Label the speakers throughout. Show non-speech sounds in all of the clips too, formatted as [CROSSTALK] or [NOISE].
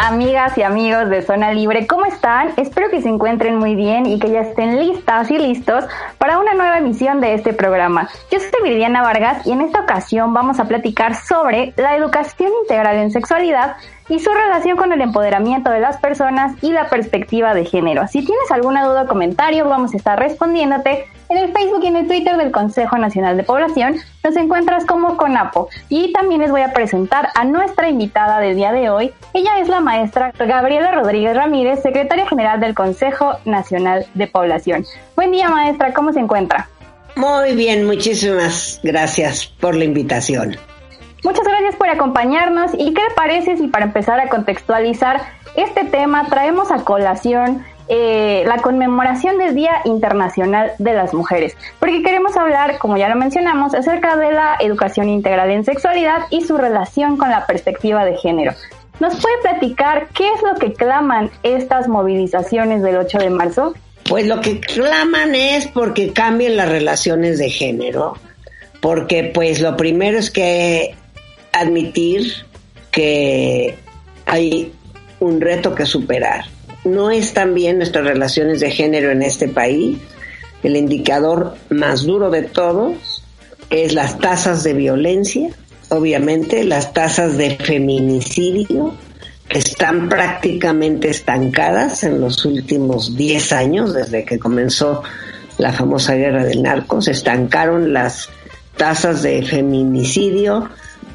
Speaker 1: Amigas y amigos de Zona Libre. ¿Cómo están? Espero que se encuentren muy bien y que ya estén listas y listos para una nueva emisión de este programa. Yo soy Viridiana Vargas y en esta ocasión vamos a platicar sobre la educación integral en sexualidad y su relación con el empoderamiento de las personas y la perspectiva de género. Si tienes alguna duda o comentario, vamos a estar respondiéndote en el Facebook y en el Twitter del Consejo Nacional de Población. Nos encuentras como CONAPO. Y también les voy a presentar a nuestra invitada del día de hoy. Ella es la maestra Gabriela Rodríguez Ramírez, secretaria general del Consejo Nacional de Población. Buen día, maestra. ¿Cómo se encuentra?
Speaker 2: Muy bien, muchísimas gracias por la invitación.
Speaker 1: Muchas gracias por acompañarnos y qué le parece si para empezar a contextualizar este tema traemos a colación eh, la conmemoración del Día Internacional de las Mujeres, porque queremos hablar, como ya lo mencionamos, acerca de la educación integral en sexualidad y su relación con la perspectiva de género. ¿Nos puede platicar qué es lo que claman estas movilizaciones del 8 de marzo?
Speaker 2: Pues lo que claman es porque cambien las relaciones de género, porque pues lo primero es que admitir que hay un reto que superar. No están bien nuestras relaciones de género en este país. El indicador más duro de todos es las tasas de violencia, obviamente las tasas de feminicidio, están prácticamente estancadas en los últimos 10 años, desde que comenzó la famosa guerra del narco, se estancaron las tasas de feminicidio,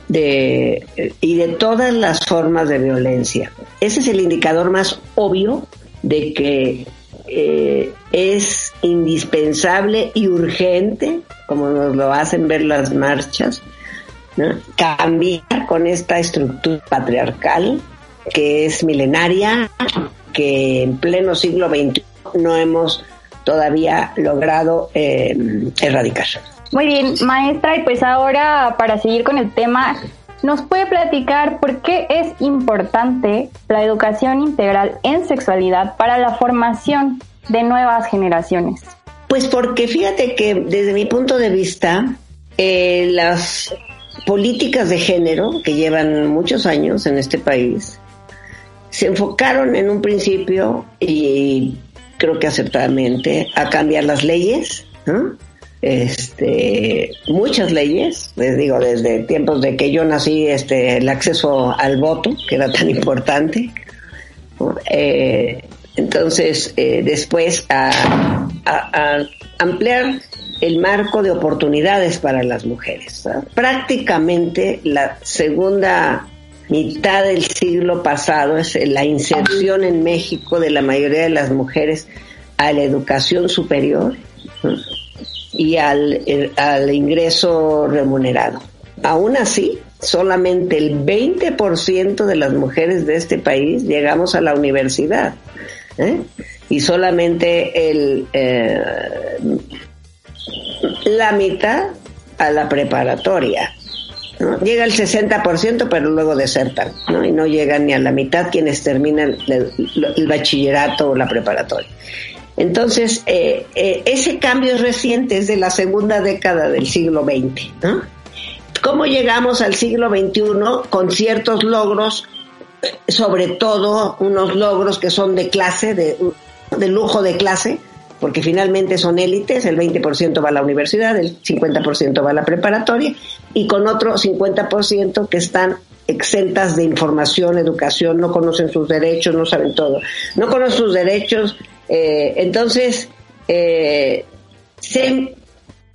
Speaker 2: de, y de todas las formas de violencia. Ese es el indicador más obvio de que eh, es indispensable y urgente, como nos lo hacen ver las marchas, cambiar con esta estructura patriarcal que es milenaria, que en pleno siglo XXI no hemos todavía logrado eh, erradicar.
Speaker 1: Muy bien, maestra, y pues ahora para seguir con el tema, ¿nos puede platicar por qué es importante la educación integral en sexualidad para la formación de nuevas generaciones?
Speaker 2: Pues porque fíjate que desde mi punto de vista, eh, las políticas de género que llevan muchos años en este país se enfocaron en un principio y creo que acertadamente a cambiar las leyes, ¿no? Este, muchas leyes, les digo, desde tiempos de que yo nací, este, el acceso al voto, que era tan [LAUGHS] importante. Eh, entonces, eh, después a, ampliar el marco de oportunidades para las mujeres. Prácticamente la segunda mitad del siglo pasado es la inserción en México de la mayoría de las mujeres a la educación superior y al, al ingreso remunerado. Aún así, solamente el 20% de las mujeres de este país llegamos a la universidad ¿eh? y solamente el, eh, la mitad a la preparatoria. Llega el 60%, pero luego desertan, ¿no? y no llegan ni a la mitad quienes terminan el bachillerato o la preparatoria. Entonces, eh, eh, ese cambio reciente, es de la segunda década del siglo XX. ¿Cómo llegamos al siglo XXI con ciertos logros, sobre todo unos logros que son de clase, de lujo de clase, porque finalmente son élites, el 20% va a la universidad, el 50% va a la preparatoria, y con otro 50% que están exentas de información, educación, no conocen sus derechos, no saben todo. No conocen sus derechos, eh, entonces, eh,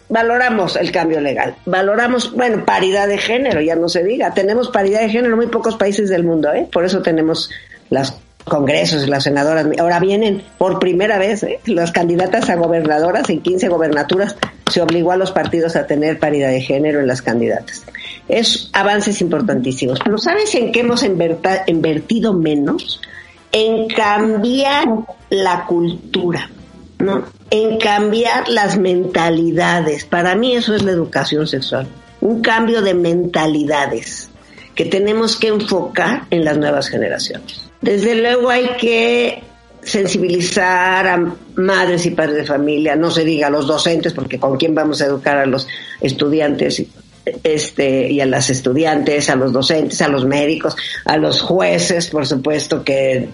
Speaker 2: valoramos el cambio legal, valoramos, bueno, paridad de género, ya no se diga, tenemos paridad de género en muy pocos países del mundo, ¿eh? por eso tenemos las congresos, las senadoras. Ahora vienen por primera vez ¿eh? las candidatas a gobernadoras en 15 gobernaturas. Se obligó a los partidos a tener paridad de género en las candidatas. Es avances importantísimos. Pero ¿sabes en qué hemos invertido menos? En cambiar la cultura, ¿no? En cambiar las mentalidades. Para mí eso es la educación sexual. Un cambio de mentalidades que tenemos que enfocar en las nuevas generaciones. Desde luego hay que sensibilizar a madres y padres de familia, no se diga a los docentes, porque con quién vamos a educar a los estudiantes este, y a las estudiantes, a los docentes, a los médicos, a los jueces, por supuesto que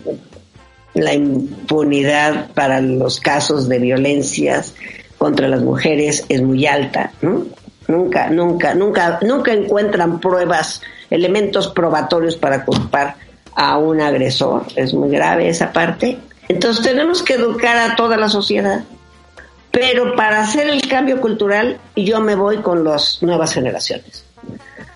Speaker 2: la impunidad para los casos de violencias contra las mujeres es muy alta, ¿no? Nunca, nunca, nunca, nunca encuentran pruebas, elementos probatorios para culpar a un agresor. Es muy grave esa parte. Entonces tenemos que educar a toda la sociedad. Pero para hacer el cambio cultural, yo me voy con las nuevas generaciones.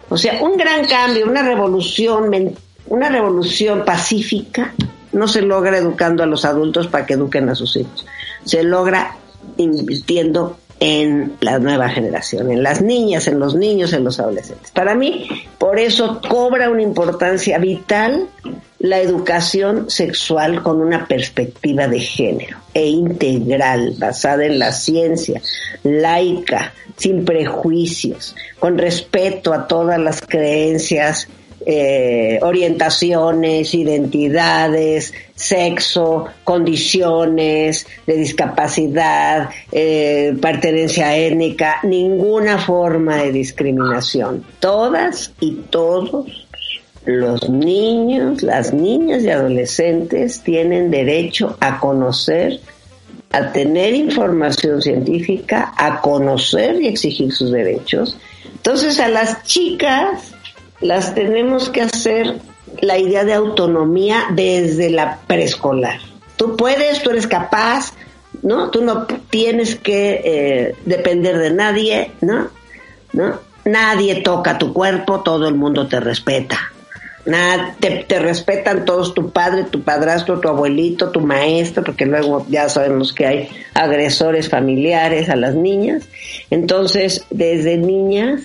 Speaker 2: O sea, un gran cambio, una revolución, una revolución pacífica, no se logra educando a los adultos para que eduquen a sus hijos. Se logra invirtiendo en la nueva generación, en las niñas, en los niños, en los adolescentes. Para mí, por eso cobra una importancia vital la educación sexual con una perspectiva de género e integral, basada en la ciencia, laica, sin prejuicios, con respeto a todas las creencias eh, orientaciones, identidades, sexo, condiciones de discapacidad, eh, pertenencia étnica, ninguna forma de discriminación. Todas y todos los niños, las niñas y adolescentes tienen derecho a conocer, a tener información científica, a conocer y exigir sus derechos. Entonces a las chicas las tenemos que hacer la idea de autonomía desde la preescolar. Tú puedes, tú eres capaz, ¿no? Tú no tienes que eh, depender de nadie, ¿no? ¿no? Nadie toca tu cuerpo, todo el mundo te respeta. Nada, te, respetan todos, tu padre, tu padrastro, tu abuelito, tu maestro, porque luego ya sabemos que hay agresores familiares a las niñas. Entonces, desde niñas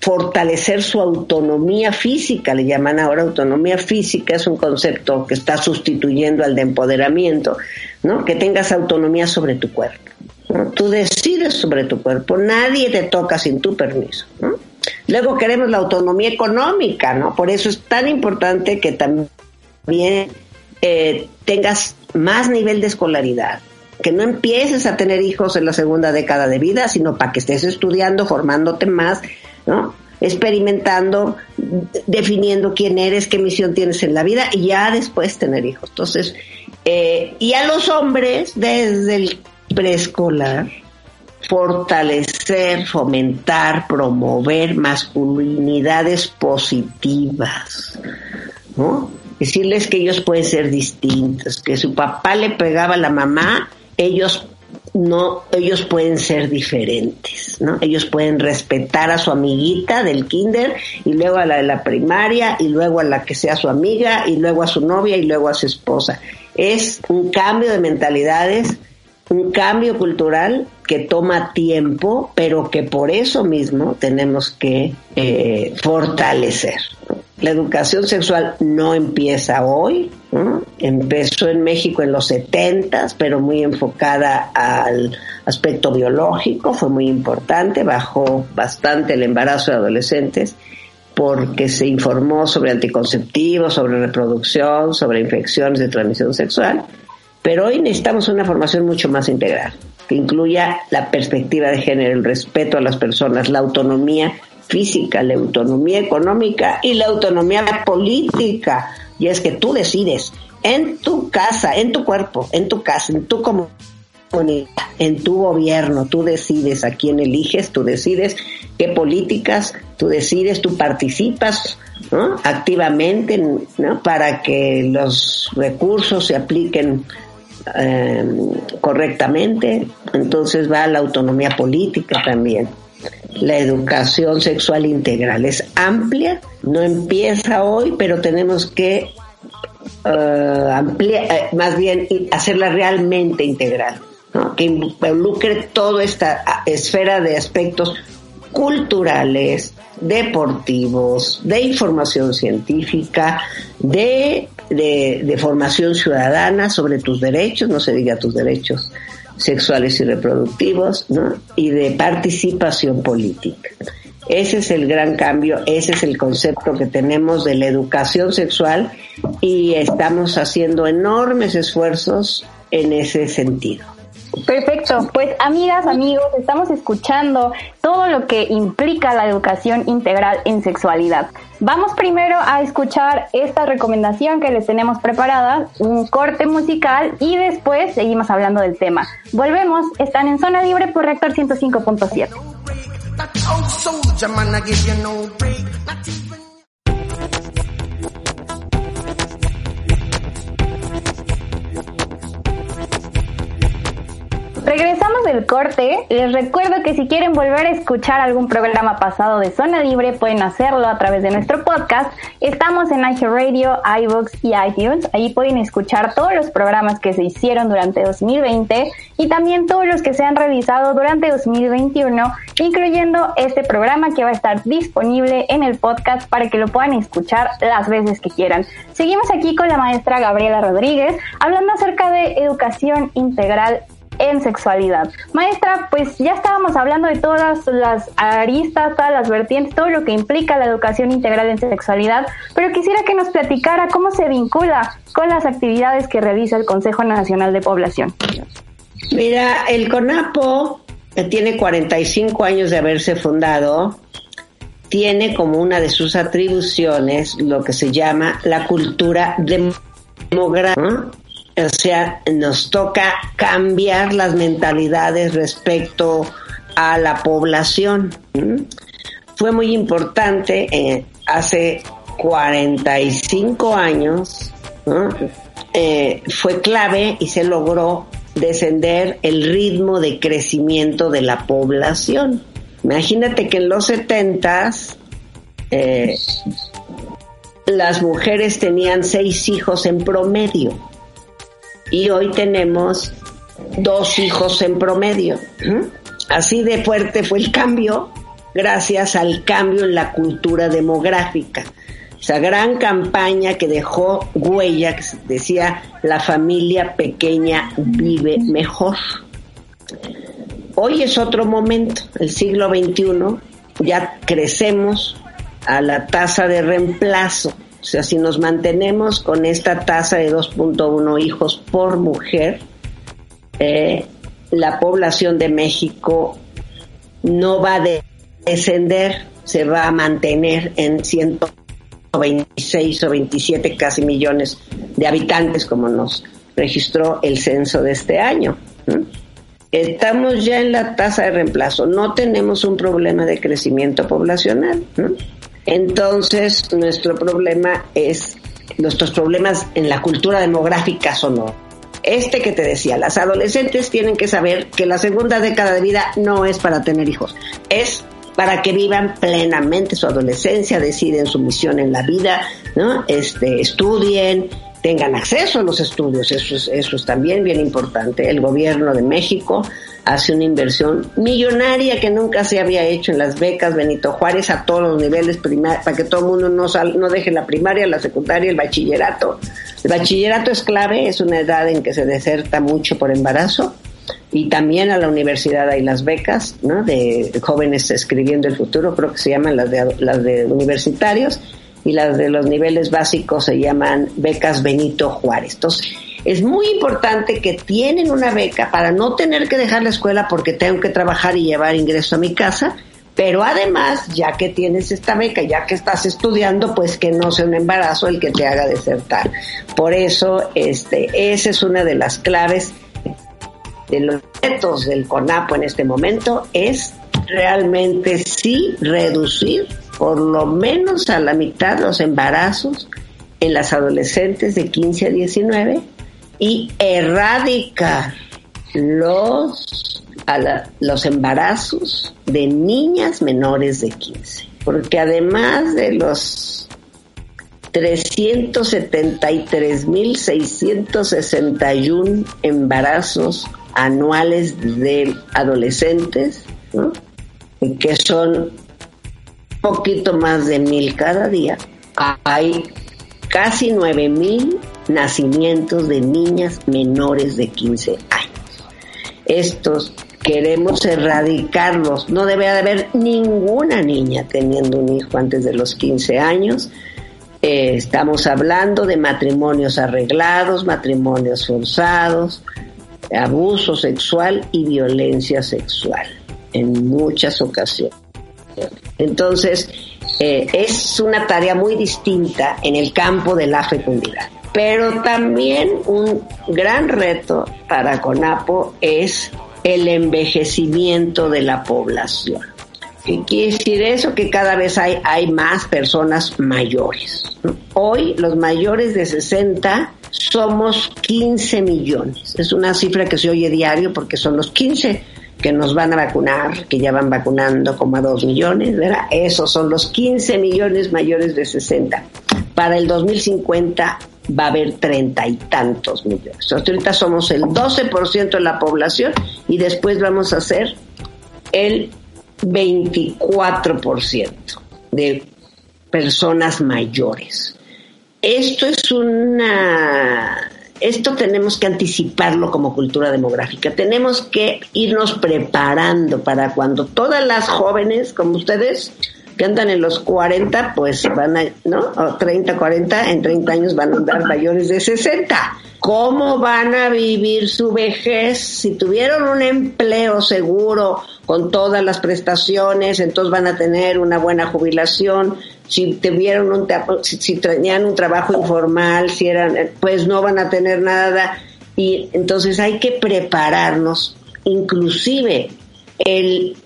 Speaker 2: fortalecer su autonomía física, le llaman ahora autonomía física, es un concepto que está sustituyendo al de empoderamiento, ¿no? Que tengas autonomía sobre tu cuerpo. Tú decides sobre tu cuerpo, nadie te toca sin tu permiso, Luego queremos la autonomía económica, ¿no? Por eso es tan importante que también eh, tengas más nivel de escolaridad, que no empieces a tener hijos en la segunda década de vida, sino para que estés estudiando, formándote más, ¿no? Experimentando, definiendo quién eres, qué misión tienes en la vida y ya después tener hijos. Entonces, eh, y a los hombres desde el preescolar, fortalecer, fomentar, promover masculinidades positivas, ¿no? Decirles que ellos pueden ser distintos, que su papá le pegaba a la mamá, ellos no, ellos pueden ser diferentes, ¿no? Ellos pueden respetar a su amiguita del kinder y luego a la de la primaria y luego a la que sea su amiga y luego a su novia y luego a su esposa. Es un cambio de mentalidades, un cambio cultural que toma tiempo, pero que por eso mismo tenemos que eh, fortalecer. La educación sexual no empieza hoy, empezó en México en los 70, pero muy enfocada al aspecto biológico, fue muy importante, bajó bastante el embarazo de adolescentes porque se informó sobre anticonceptivos, sobre reproducción, sobre infecciones de transmisión sexual, pero hoy necesitamos una formación mucho más integral, que incluya la perspectiva de género, el respeto a las personas, la autonomía física, la autonomía económica y la autonomía política. Y es que tú decides en tu casa, en tu cuerpo, en tu casa, en tu comunidad, en tu gobierno, tú decides a quién eliges, tú decides qué políticas, tú decides, tú participas activamente para que los recursos se apliquen eh, correctamente. Entonces va la autonomía política también la educación sexual integral. Es amplia, no empieza hoy, pero tenemos que eh, amplia, eh, más bien hacerla realmente integral, que involucre toda esta esfera de aspectos culturales, deportivos, de información científica, de, de, formación ciudadana sobre tus derechos, no se diga tus derechos sexuales y reproductivos, ¿no? y de participación política. Ese es el gran cambio, ese es el concepto que tenemos de la educación sexual y estamos haciendo enormes esfuerzos en ese sentido.
Speaker 1: Perfecto, pues amigas, amigos, estamos escuchando todo lo que implica la educación integral en sexualidad. Vamos primero a escuchar esta recomendación que les tenemos preparada, un corte musical y después seguimos hablando del tema. Volvemos, están en zona libre por Reactor 105.7. Regresamos del corte. Les recuerdo que si quieren volver a escuchar algún programa pasado de Zona Libre, pueden hacerlo a través de nuestro podcast. Estamos en Radio, iVoox y iTunes. Ahí pueden escuchar todos los programas que se hicieron durante 2020 y también todos los que se han realizado durante 2021, incluyendo este programa que va a estar disponible en el podcast para que lo puedan escuchar las veces que quieran. Seguimos aquí con la maestra Gabriela Rodríguez hablando acerca de educación integral en sexualidad. Maestra, pues ya estábamos hablando de todas las aristas, todas las vertientes, todo lo que implica la educación integral en sexualidad, pero quisiera que nos platicara cómo se vincula con las actividades que realiza el Consejo Nacional de Población.
Speaker 2: Mira, el CONAPO tiene 45 años de haberse fundado, tiene como una de sus atribuciones lo que se llama la cultura demográfica o sea, nos toca cambiar las mentalidades respecto a la población. Fue muy importante eh, hace 45 años, eh, fue clave y se logró descender el ritmo de crecimiento de la población. Imagínate que en los 70 eh, las mujeres tenían seis hijos en promedio y hoy tenemos dos hijos en promedio. Así de fuerte fue el cambio gracias al cambio en la cultura demográfica. Esa gran campaña que dejó huella, que decía la familia pequeña vive mejor. Hoy es otro momento, el siglo XXI, ya crecemos a la tasa de reemplazo o sea, si nos mantenemos con esta tasa de 2.1 hijos por mujer, eh, la población de México no va a descender, se va a mantener en 126 o 27 casi millones de habitantes, como nos registró el censo de este año. Estamos ya en la tasa de reemplazo, no tenemos un problema de crecimiento poblacional. Entonces, nuestro problema es, nuestros problemas en la cultura demográfica son. Este que te decía, las adolescentes tienen que saber que la segunda década de vida no es para tener hijos, es para que vivan plenamente su adolescencia, deciden su misión en la vida, ¿no? Este, estudien, tengan acceso a los estudios, eso es, eso es también bien importante. El gobierno de México hace una inversión millonaria que nunca se había hecho en las becas Benito Juárez a todos los niveles para que todo el mundo no, no deje la primaria, la secundaria, el bachillerato. El bachillerato es clave, es una edad en que se deserta mucho por embarazo y también a la universidad hay las becas ¿no? de jóvenes escribiendo el futuro, creo que se llaman las de, las de universitarios y las de los niveles básicos se llaman becas Benito Juárez. Entonces, es muy importante que tienen una beca para no tener que dejar la escuela porque tengo que trabajar y llevar ingreso a mi casa, pero además, ya que tienes esta beca, ya que estás estudiando, pues que no sea un embarazo el que te haga desertar. Por eso, este, esa es una de las claves de los retos del CONAPO en este momento, es realmente sí reducir por lo menos a la mitad los embarazos en las adolescentes de 15 a 19 y erradicar los, los embarazos de niñas menores de 15. Porque además de los 373.661 embarazos anuales de adolescentes, que son poquito más de mil cada día. Hay casi nueve mil nacimientos de niñas menores de 15 años. Estos queremos erradicarlos. No debe haber ninguna niña teniendo un hijo antes de los 15 años. Eh, estamos hablando de matrimonios arreglados, matrimonios forzados, abuso sexual y violencia sexual en muchas ocasiones. Entonces, eh, es una tarea muy distinta en el campo de la fecundidad. Pero también un gran reto para CONAPO es el envejecimiento de la población. ¿Qué quiere decir eso? Que cada vez hay, hay más personas mayores. Hoy los mayores de 60 somos 15 millones. Es una cifra que se oye diario porque son los 15 que nos van a vacunar, que ya van vacunando como a 2 millones, ¿verdad? Esos son los 15 millones mayores de 60. Para el 2050 va a haber treinta y tantos millones. ahorita somos el 12% de la población y después vamos a ser el 24% de personas mayores. Esto es una... Esto tenemos que anticiparlo como cultura demográfica. Tenemos que irnos preparando para cuando todas las jóvenes como ustedes que andan en los 40, pues van a, ¿no? O 30, 40, en 30 años van a andar [LAUGHS] mayores de 60. ¿Cómo van a vivir su vejez? Si tuvieron un empleo seguro con todas las prestaciones, entonces van a tener una buena jubilación. Si tuvieron un, si tenían un trabajo informal, si eran, pues no van a tener nada. Y entonces hay que prepararnos, inclusive el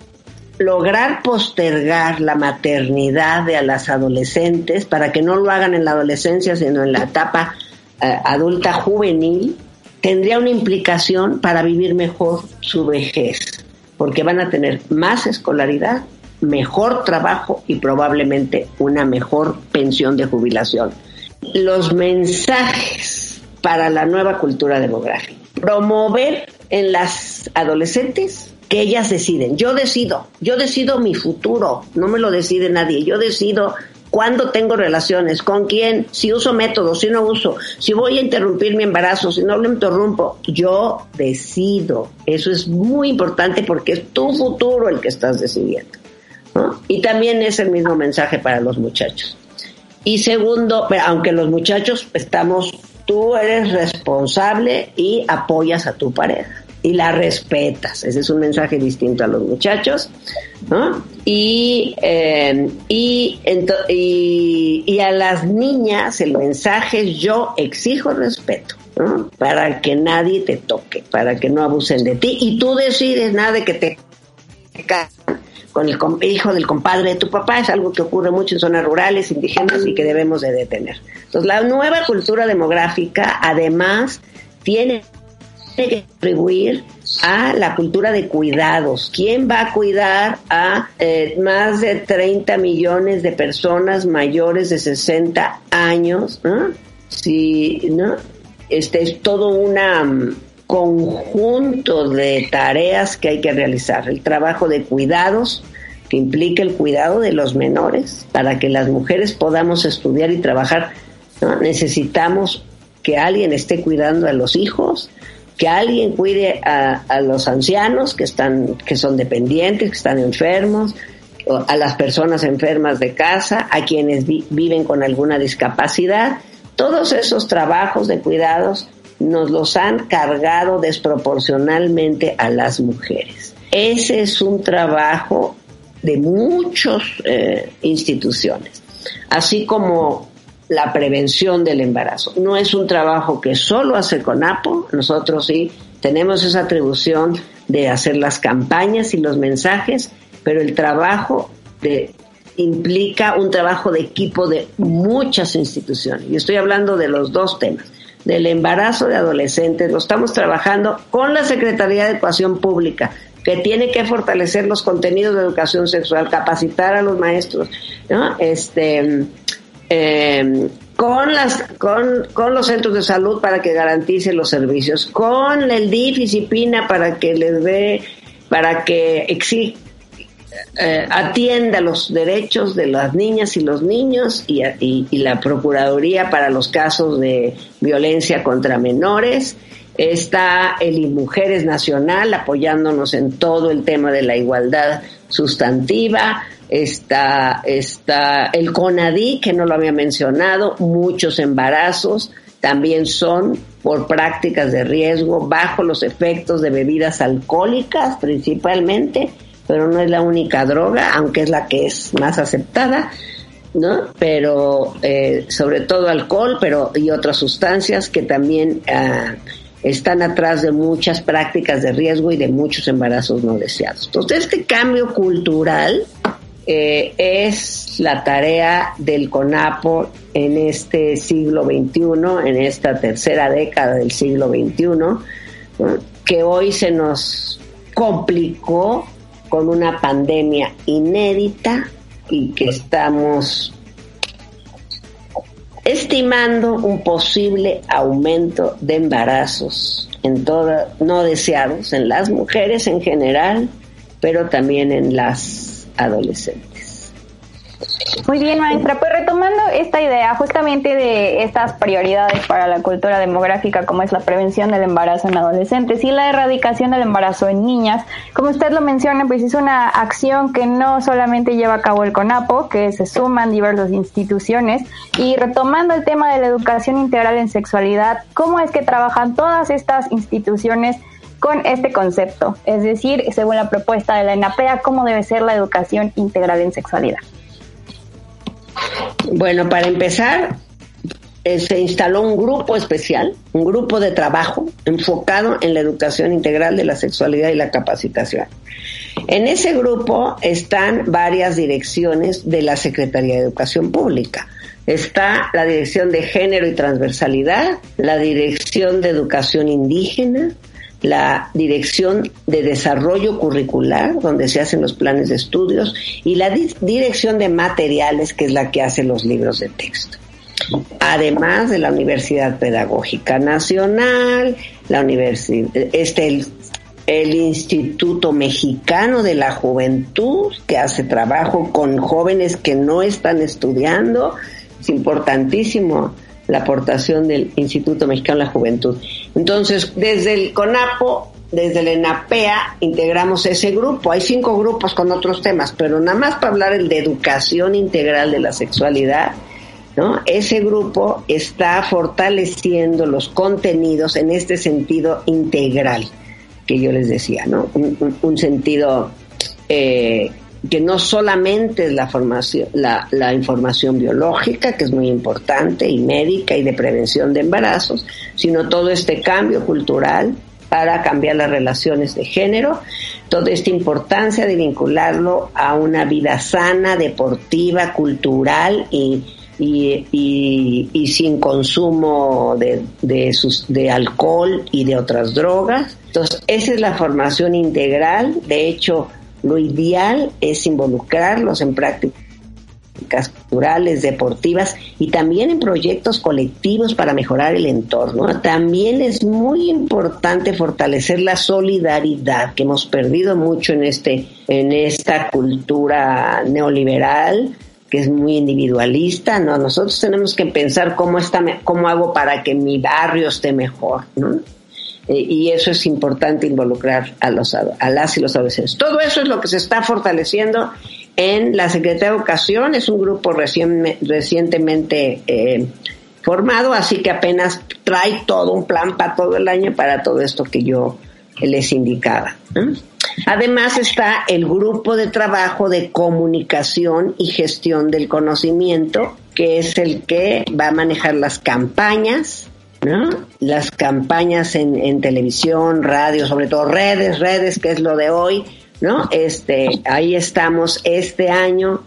Speaker 2: lograr postergar la maternidad de a las adolescentes para que no lo hagan en la adolescencia, sino en la etapa eh, adulta juvenil, tendría una implicación para vivir mejor su vejez, porque van a tener más escolaridad, mejor trabajo y probablemente una mejor pensión de jubilación. Los mensajes para la nueva cultura demográfica. Promover en las adolescentes que ellas deciden. Yo decido, yo decido mi futuro, no me lo decide nadie. Yo decido cuándo tengo relaciones, con quién, si uso métodos, si no uso, si voy a interrumpir mi embarazo, si no lo interrumpo. Yo decido. Eso es muy importante porque es tu futuro el que estás decidiendo. Y también es el mismo mensaje para los muchachos. Y segundo, aunque los muchachos estamos, tú eres responsable y apoyas a tu pareja y la respetas. Ese es un mensaje distinto a los muchachos. Y, eh, y, a las niñas el mensaje es yo exijo respeto. Para que nadie te toque, para que no abusen de ti y tú decides nada de que te con el hijo del compadre de tu papá, es algo que ocurre mucho en zonas rurales, indígenas y que debemos de detener. Entonces, la nueva cultura demográfica además tiene que contribuir a la cultura de cuidados. ¿Quién va a cuidar a eh, más de 30 millones de personas mayores de 60 años? Si, ¿no? Este es todo un mm, conjunto de tareas que hay que realizar. El trabajo de cuidados, que implica el cuidado de los menores, para que las mujeres podamos estudiar y trabajar. Necesitamos que alguien esté cuidando a los hijos, que alguien cuide a, los ancianos que están, que son dependientes, que están enfermos, a las personas enfermas de casa, a quienes viven con alguna discapacidad. Todos esos trabajos de cuidados nos los han cargado desproporcionalmente a las mujeres. Ese es un trabajo de muchas eh, instituciones, así como la prevención del embarazo. No es un trabajo que solo hace CONAPO, nosotros sí tenemos esa atribución de hacer las campañas y los mensajes, pero el trabajo de, implica un trabajo de equipo de muchas instituciones. Y estoy hablando de los dos temas, del embarazo de adolescentes, lo estamos trabajando con la Secretaría de Educación Pública, que tiene que fortalecer los contenidos de educación sexual, capacitar a los maestros, ¿no? Este, eh, con las con, con los centros de salud para que garantice los servicios, con el DIF y para que les dé, para que exi, eh, atienda los derechos de las niñas y los niños y, y, y la Procuraduría para los casos de violencia contra menores. Está el Mujeres Nacional apoyándonos en todo el tema de la igualdad sustantiva está, está el CONADI, que no lo había mencionado, muchos embarazos también son por prácticas de riesgo bajo los efectos de bebidas alcohólicas principalmente, pero no es la única droga, aunque es la que es más aceptada, ¿no? Pero eh, sobre todo alcohol, pero y otras sustancias que también ah, están atrás de muchas prácticas de riesgo y de muchos embarazos no deseados. Entonces, este cambio cultural eh, es la tarea del CONAPO en este siglo XXI, en esta tercera década del siglo XXI, que hoy se nos complicó con una pandemia inédita y que estamos estimando un posible aumento de embarazos en no deseados en las mujeres en general, pero también en las adolescentes.
Speaker 1: Muy bien, maestra. Pues retomando esta idea justamente de estas prioridades para la cultura demográfica, como es la prevención del embarazo en adolescentes y la erradicación del embarazo en niñas, como usted lo menciona, pues es una acción que no solamente lleva a cabo el CONAPO, que se suman diversas instituciones, y retomando el tema de la educación integral en sexualidad, ¿cómo es que trabajan todas estas instituciones con este concepto, es decir, según la propuesta de la ENAPEA, cómo debe ser la educación integral en sexualidad.
Speaker 2: Bueno, para empezar, eh, se instaló un grupo especial, un grupo de trabajo enfocado en la educación integral de la sexualidad y la capacitación. En ese grupo están varias direcciones de la Secretaría de Educación Pública. Está la Dirección de Género y Transversalidad, la Dirección de Educación Indígena, la Dirección de Desarrollo Curricular, donde se hacen los planes de estudios, y la Dirección de Materiales, que es la que hace los libros de texto. Además de la Universidad Pedagógica Nacional, la universidad, este el, el Instituto Mexicano de la Juventud, que hace trabajo con jóvenes que no están estudiando, es importantísimo la aportación del Instituto Mexicano de la Juventud. Entonces, desde el CONAPO, desde el ENAPEA, integramos ese grupo. Hay cinco grupos con otros temas, pero nada más para hablar el de educación integral de la sexualidad, ¿no? Ese grupo está fortaleciendo los contenidos en este sentido integral que yo les decía, ¿no? Un, un sentido eh, que no solamente es la formación, la, la, información biológica, que es muy importante, y médica y de prevención de embarazos, sino todo este cambio cultural para cambiar las relaciones de género, toda esta importancia de vincularlo a una vida sana, deportiva, cultural y, y, y, sin consumo de, de, de alcohol y de otras drogas. Entonces, esa es la formación integral. De hecho, lo ideal es involucrarlos en prácticas culturales, deportivas y también en proyectos colectivos para mejorar el entorno. También es muy importante fortalecer la solidaridad que hemos perdido mucho en este en esta cultura neoliberal que es muy individualista, no, nosotros tenemos que pensar cómo está cómo hago para que mi barrio esté mejor, ¿no? Eh, y eso es importante involucrar a, los, a las y los adolescentes. Todo eso es lo que se está fortaleciendo en la Secretaría de Educación, es un grupo recientemente eh, formado, así que apenas trae todo un plan para todo el año para todo esto que yo les indicaba. Además está el grupo de trabajo de comunicación y gestión del conocimiento, que es el que va a manejar las campañas, ¿no? Las campañas en, en, televisión, radio, sobre todo redes, redes, que es lo de hoy, ¿no? Este, ahí estamos este año.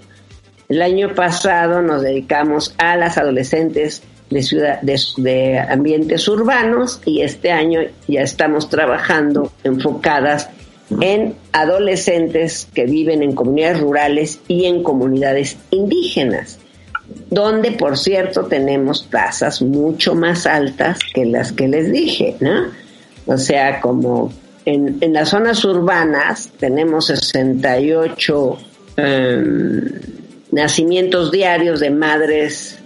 Speaker 2: El año pasado nos dedicamos a las adolescentes de ciudad, de, de ambientes urbanos y este año ya estamos trabajando enfocadas en adolescentes que viven en comunidades rurales y en comunidades indígenas donde por cierto tenemos tasas mucho más altas que las que les dije, ¿no? O sea, como en, en las zonas urbanas tenemos 68 em, nacimientos diarios de madres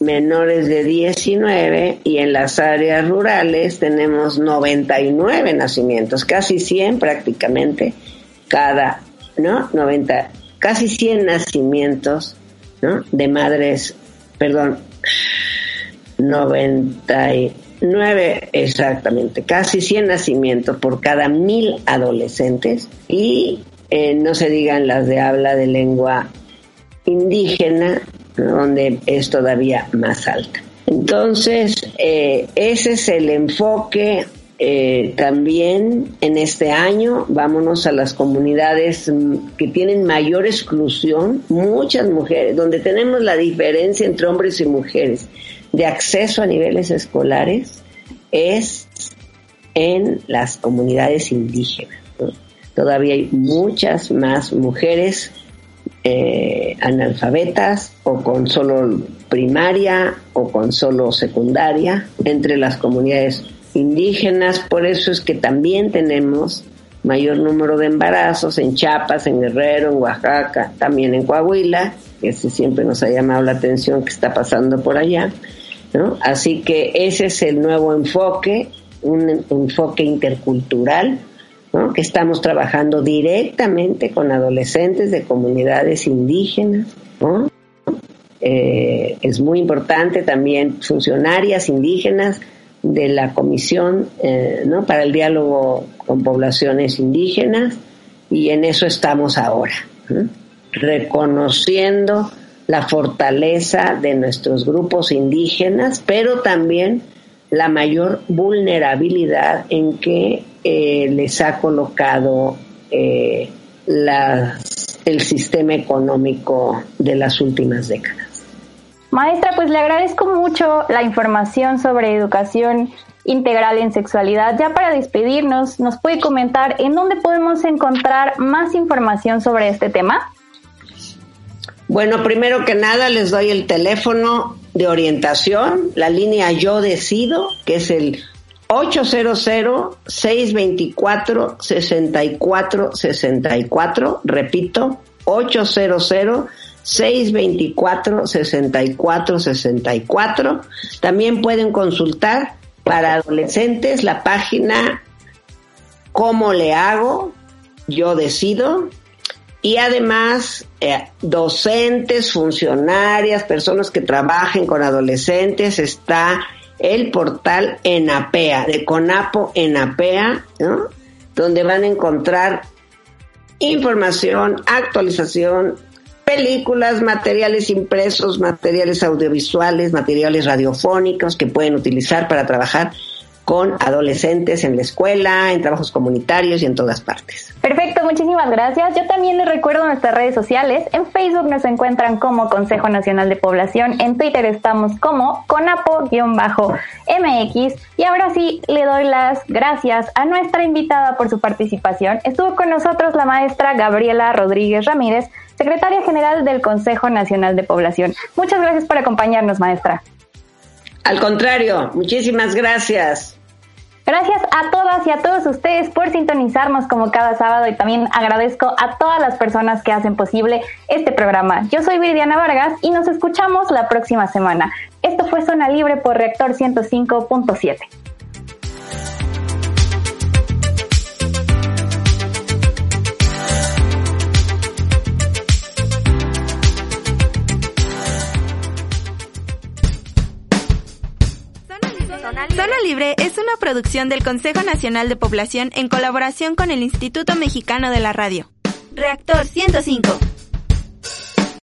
Speaker 2: menores de 19 y en las áreas rurales tenemos 99 nacimientos, casi 100 prácticamente cada, ¿no? 90, casi 100 nacimientos, De madres, perdón, 99 exactamente, casi 100 nacimientos por cada mil adolescentes y eh, no se digan las de habla de lengua indígena, donde es todavía más alta. Entonces, eh, ese es el enfoque eh, también en este año. Vámonos a las comunidades mm, que tienen mayor exclusión, muchas mujeres, donde tenemos la diferencia entre hombres y mujeres de acceso a niveles escolares, es en las comunidades indígenas. Todavía hay muchas más mujeres eh, analfabetas o con solo primaria o con solo secundaria entre las comunidades indígenas. Por eso es que también tenemos mayor número de embarazos en Chiapas, en Guerrero, en Oaxaca, también en Coahuila, que siempre nos ha llamado la atención que está pasando por allá. ¿no? Así que ese es el nuevo enfoque, un enfoque intercultural que estamos trabajando directamente con adolescentes de comunidades indígenas. Eh, es muy importante también funcionarias indígenas de la Comisión eh, ¿no? para el Diálogo con Poblaciones Indígenas y en eso estamos ahora, reconociendo la fortaleza de nuestros grupos indígenas, pero también la mayor vulnerabilidad en que eh, les ha colocado eh, el sistema económico de las últimas décadas.
Speaker 1: Maestra, pues le agradezco mucho la información sobre educación integral en sexualidad. Ya para despedirnos, ¿nos puede comentar en dónde podemos encontrar más información sobre este tema?
Speaker 2: Bueno, primero que nada les doy el teléfono de orientación, la línea Yo Decido, que es el 800-624-6464, repito, 800-624-6464. También pueden consultar para adolescentes la página ¿Cómo le hago? Yo decido. Y además, eh, docentes, funcionarias, personas que trabajen con adolescentes, está el portal Enapea, de Conapo Enapea, donde van a encontrar información, actualización, películas, materiales impresos, materiales audiovisuales, materiales radiofónicos que pueden utilizar para trabajar con adolescentes en la escuela, en trabajos comunitarios y en todas partes.
Speaker 1: Perfecto, muchísimas gracias. Yo también les recuerdo nuestras redes sociales. En Facebook nos encuentran como Consejo Nacional de Población, en Twitter estamos como conapo-mx y ahora sí le doy las gracias a nuestra invitada por su participación. Estuvo con nosotros la maestra Gabriela Rodríguez Ramírez, secretaria general del Consejo Nacional de Población. Muchas gracias por acompañarnos, maestra.
Speaker 2: Al contrario, muchísimas gracias.
Speaker 1: Gracias a todas y a todos ustedes por sintonizarnos como cada sábado y también agradezco a todas las personas que hacen posible este programa. Yo soy Viridiana Vargas y nos escuchamos la próxima semana. Esto fue Zona Libre por Reactor 105.7.
Speaker 3: Zona Libre es una producción del Consejo Nacional de Población en colaboración con el Instituto Mexicano de la Radio. Reactor 105.